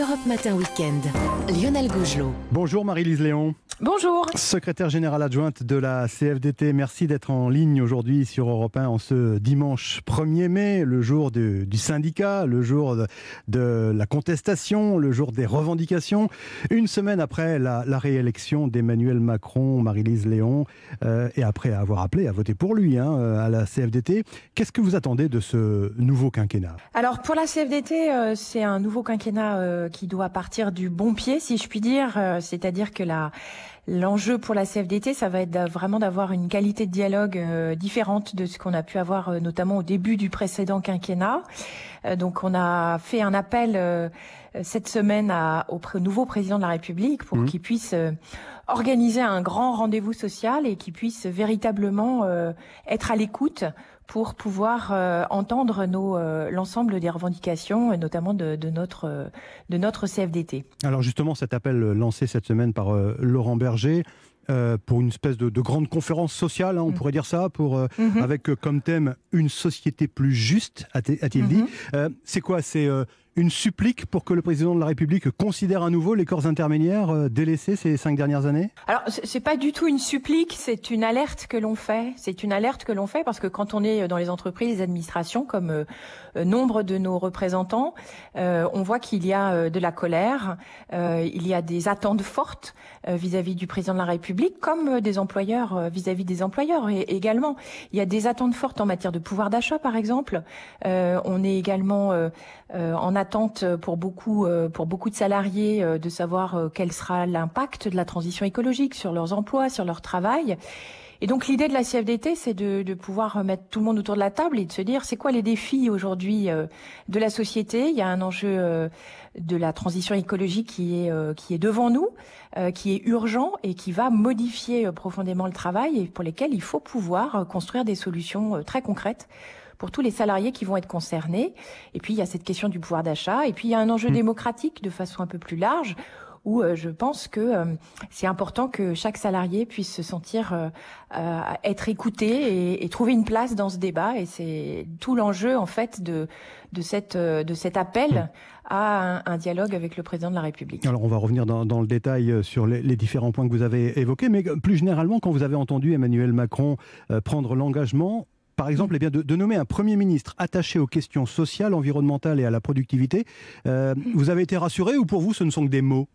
Europe Matin Weekend. Lionel Gougelot. Bonjour Marie-Lise Léon. Bonjour. Secrétaire générale adjointe de la CFDT, merci d'être en ligne aujourd'hui sur Europe 1 en ce dimanche 1er mai, le jour du, syndicat, le jour de, la contestation, le jour des revendications. Une semaine après la, réélection d'Emmanuel Macron, Marie-Lise Léon, euh, et après avoir appelé à voter pour lui hein, à la CFDT, qu'est-ce que vous attendez de ce nouveau quinquennat? Alors pour la CFDT, euh, c'est un nouveau quinquennat euh, qui doit partir du bon pied, si je puis dire, c'est-à-dire que la L'enjeu pour la CFDT, ça va être vraiment d'avoir une qualité de dialogue euh, différente de ce qu'on a pu avoir euh, notamment au début du précédent quinquennat. Euh, donc on a fait un appel cette semaine à, au, nouveau président de la République pour mmh. qu'il puisse organiser un grand rendez-vous social et qu'il puisse véritablement être à l'écoute pour pouvoir euh, entendre nos euh, l'ensemble des revendications, et notamment de, de, notre de notre CFDT. Alors justement, cet appel lancé cette semaine par euh, Laurent Berger. pour une espèce de, de grande conférence sociale, hein, on mm. pourrait dire ça, pour mm-hmm. avec comme thème une société plus juste, a-t-il dit. Mm-hmm. c'est quoi? C'est une supplique pour que le président de la République considère à nouveau les corps intermédiaires euh, délaissés ces cinq dernières années? Alors, c'est pas du tout une supplique, c'est une alerte que l'on fait. C'est une alerte que l'on fait parce que quand on est dans les entreprises, les administrations, comme euh, euh, nombre de nos représentants, on voit qu'il y a de la colère, il y a des attentes fortes vis-à-vis du président de la République, comme des employeurs vis-à-vis des employeurs et également. Il y a des attentes fortes en matière de pouvoir d'achat, par exemple. on est également en attente pour beaucoup, euh, pour beaucoup de salariés euh, de savoir euh, quel sera l'impact de la transition écologique sur leurs emplois, sur leur travail. Et donc l'idée de la CFDT, c'est de, de, pouvoir mettre tout le monde autour de la table et de se dire c'est quoi les défis aujourd'hui de la société? Il y a un enjeu de la transition écologique qui est qui est devant nous, qui est urgent et qui va modifier profondément le travail et pour lesquels il faut pouvoir construire des solutions très concrètes pour tous les salariés qui vont être concernés. Et puis il y a cette question du pouvoir d'achat. Et puis il y a un enjeu mmh. démocratique de façon un peu plus large où euh, je pense que euh, c'est important que chaque salarié puisse se sentir euh, être écouté et, trouver une place dans ce débat. Et c'est tout l'enjeu en fait de de cette de cet appel mmh. à un, dialogue avec le président de la République. Alors on va revenir dans, dans le détail sur les, les, différents points que vous avez évoqués, mais plus généralement quand vous avez entendu Emmanuel Macron prendre l'engagement par exemple, eh de, nommer un Premier ministre attaché aux questions sociales, environnementales et à la productivité. Euh, vous avez été rassuré ou pour vous ce ne sont que des mots?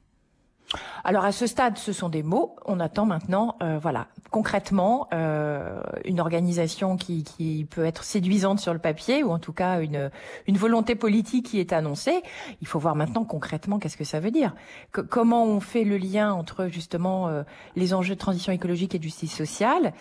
Alors à ce stade, ce sont des mots. On attend maintenant, euh, voilà, concrètement, euh, une organisation qui, qui, peut être séduisante sur le papier, ou en tout cas une, une volonté politique qui est annoncée. Il faut voir maintenant concrètement qu'est-ce que ça veut dire. comment on fait le lien entre justement euh, les enjeux de transition écologique et de justice sociale.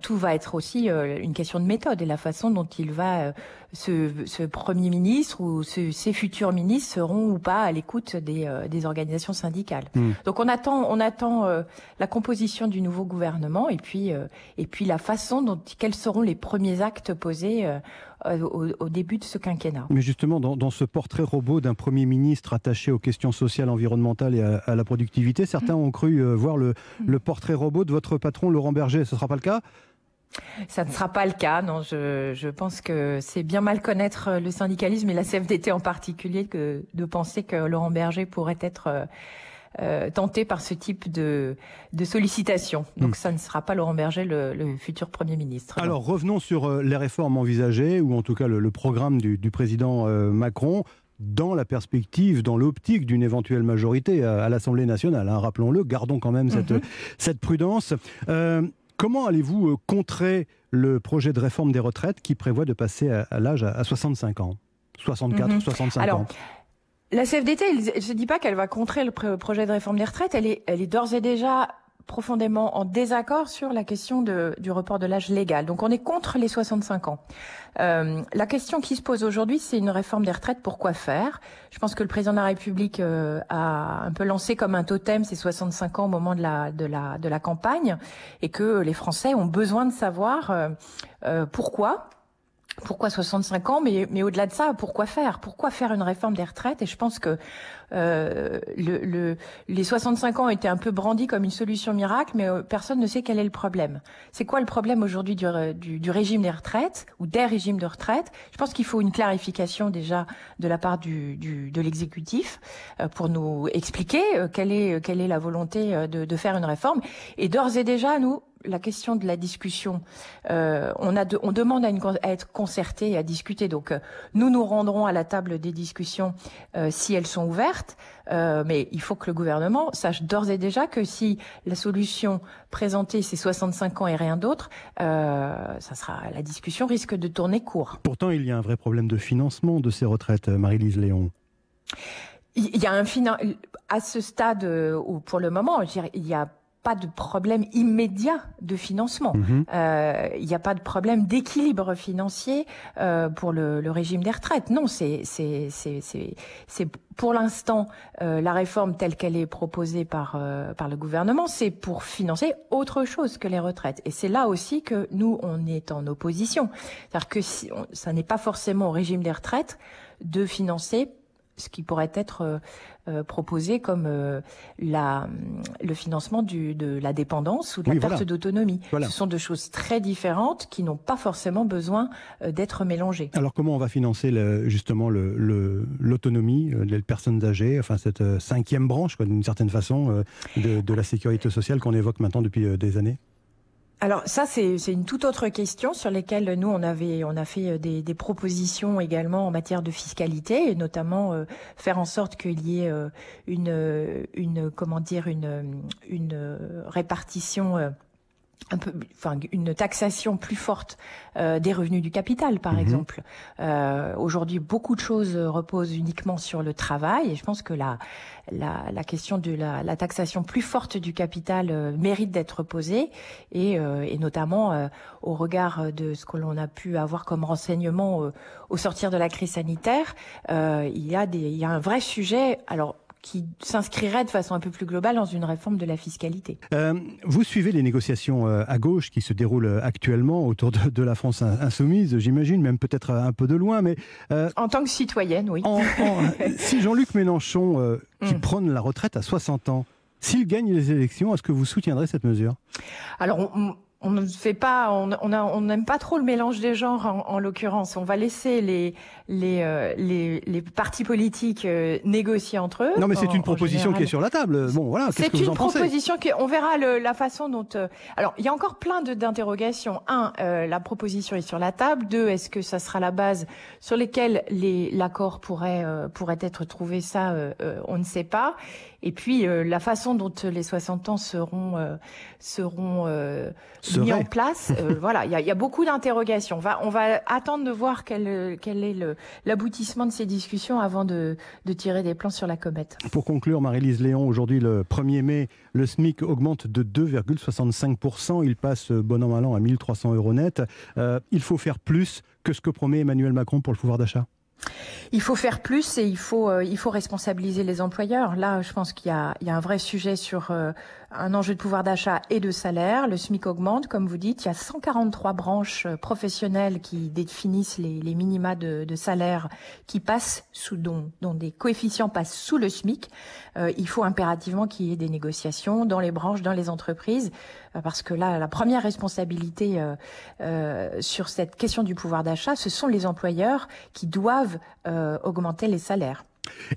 tout va être aussi une question de méthode et la façon dont il va, ce, ce, premier ministre ou ces futurs ministres seront ou pas à l'écoute des, des organisations syndicales Hmm. Donc on attend, on attend euh, la composition du nouveau gouvernement et puis euh, et puis la façon dont quels seront les premiers actes posés. Euh, au, début de ce quinquennat. Mais justement, dans, ce portrait robot d'un Premier ministre attaché aux questions sociales, environnementales et à, la productivité, certains hmm. ont cru voir le, hmm. le portrait robot de votre patron Laurent Berger. Ce ne sera pas le cas? Ça ne sera pas le cas, non. Je, je pense que c'est bien mal connaître le syndicalisme et la CFDT en particulier que de penser que Laurent Berger pourrait être euh, tenté par ce type de, de sollicitation. Donc hmm. ça ne sera pas Laurent Berger, le, futur Premier ministre. Alors revenons sur euh, les réformes envisagées, ou en tout cas le, programme du, président euh, Macron dans la perspective, dans l'optique d'une éventuelle majorité à, l'Assemblée nationale. Hein, rappelons-le, gardons quand même cette, mhm. cette prudence. Comment allez-vous contrer le projet de réforme des retraites qui prévoit de passer à, l'âge à, 65 ans? 64, 65 mhm. ans la CFDT, elle ne se dit pas qu'elle va contrer le projet de réforme des retraites. Elle est, elle est d'ores et déjà profondément en désaccord sur la question de, du report de l'âge légal. Donc on est contre les 65 ans. Euh, la question qui se pose aujourd'hui, c'est une réforme des retraites. Pourquoi faire? Je pense que le président de la République euh, a un peu lancé comme un totem ces 65 ans au moment de la, de la, de la campagne et que les Français ont besoin de savoir euh, pourquoi pourquoi 65 ans Mais, mais au-delà de ça, pourquoi faire? Pourquoi faire une réforme des retraites? Et je pense que euh, le, le, les 65 ans ont été un peu brandis comme une solution miracle, mais euh, personne ne sait quel est le problème. C'est quoi le problème aujourd'hui du, du, du, régime des retraites ou des régimes de retraite? Je pense qu'il faut une clarification déjà de la part du, du de l'exécutif euh, pour nous expliquer euh, quelle est quelle est la volonté euh, de, de faire une réforme. Et d'ores et déjà, nous, la question de la discussion, euh, on, a de, on demande à, une, à, être concerté et à discuter. Donc, euh, nous nous rendrons à la table des discussions euh, si elles sont ouvertes. mais il faut que le gouvernement sache d'ores et déjà que si la solution présentée c'est 65 ans et rien d'autre, ça sera la discussion risque de tourner court. Pourtant, il y a un vrai problème de financement de ces retraites, Marie-Lise Léon. Il y a un à ce stade où pour le moment, il y a pas de problème immédiat de financement. Mhm. Euh, il n'y a pas de problème d'équilibre financier euh, pour le, le, régime des retraites. Non, c'est c'est c'est pour l'instant euh, la réforme telle qu'elle est proposée par euh, par le gouvernement, c'est pour financer autre chose que les retraites. Et c'est là aussi que nous on est en opposition, c'est-à-dire que si on, ça n'est pas forcément au régime des retraites de financer ce qui pourrait être euh, euh, proposé comme euh, la, le financement du, de la dépendance ou de la perte voilà. d'autonomie. Voilà. Ce sont deux choses très différentes qui n'ont pas forcément besoin d'être mélangées. Alors comment on va financer le, justement l'autonomie le, le, des personnes âgées, enfin cette cinquième branche d'une certaine façon de, de, la sécurité sociale qu'on évoque maintenant depuis des années? Alors ça, c'est une toute autre question sur lesquelles nous, on, avait, on a fait des, des propositions également en matière de fiscalité, et notamment euh, faire en sorte qu'il y ait euh, une, une, comment dire, une, répartition euh, un peu, enfin, une taxation plus forte euh, des revenus du capital, par Mhm. mmh. exemple. Euh, Aujourd'hui, beaucoup de choses reposent uniquement sur le travail, et je pense que la, la, la question de la, la, taxation plus forte du capital euh, mérite d'être posée, et, euh, et notamment euh, au regard de ce que l'on a pu avoir comme renseignement euh, au sortir de la crise sanitaire, euh, il y a des, il y a un vrai sujet. Alors qui s'inscrirait de façon un peu plus globale dans une réforme de la fiscalité. Euh, vous suivez les négociations euh, à gauche qui se déroulent euh, actuellement autour de, de la France insoumise, j'imagine, même peut-être un peu de loin, mais... Euh, en tant que citoyenne, oui. En, en, si Jean-Luc Mélenchon, qui mm. prône la retraite à 60 ans, s'il gagne les élections, est-ce que vous soutiendrez cette mesure? Alors, on, on ne fait pas, on n'aime on on pas trop le mélange des genres en, en l'occurrence. On va laisser les les, euh, les, les partis politiques euh, négocier entre eux. Non, mais c'est une proposition général. qui est sur la table. Bon, voilà. C'est une proposition qui, on verra le, la façon dont. Euh, alors, il y a encore plein d'interrogations. Un, euh, la proposition est sur la table. Deux, est-ce que ça sera la base sur lesquelles l'accord pourrait euh, pourrait être trouvé? Ça, euh, on ne sait pas. Et puis la façon dont les 60 ans seront seront mis en place. voilà, il y a, y a, beaucoup d'interrogations. On va on va attendre de voir quel quel est l'aboutissement de ces discussions avant de, de, tirer des plans sur la comète. Pour conclure, Marie-Lise Léon, aujourd'hui le 1er mai, le SMIC augmente de 2,65%. Il passe bon an mal an à 1300 euros net. Euh, il faut faire plus que ce que promet Emmanuel Macron pour le pouvoir d'achat? Il faut faire plus et il faut euh, il faut responsabiliser les employeurs. Là, je pense qu'il y a il y a un vrai sujet sur euh, un enjeu de pouvoir d'achat et de salaire. Le SMIC augmente, comme vous dites. Il y a 143 branches euh, professionnelles qui définissent les, les minima de, de, salaire qui passent sous dont, des coefficients passent sous le SMIC. Euh, il faut impérativement qu'il y ait des négociations dans les branches, dans les entreprises, euh, parce que là, la première responsabilité sur cette question du pouvoir d'achat, ce sont les employeurs qui doivent augmenter les salaires.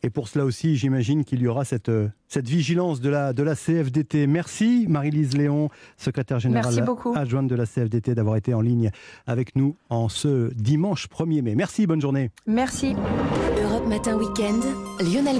Et pour cela aussi, j'imagine qu'il y aura cette, cette vigilance de la, de la CFDT. Merci Marie-Lise Léon, secrétaire générale adjointe de la CFDT, d'avoir été en ligne avec nous en ce dimanche 1er mai. Merci, bonne journée. Merci. Europe Matin Week-end, Lionel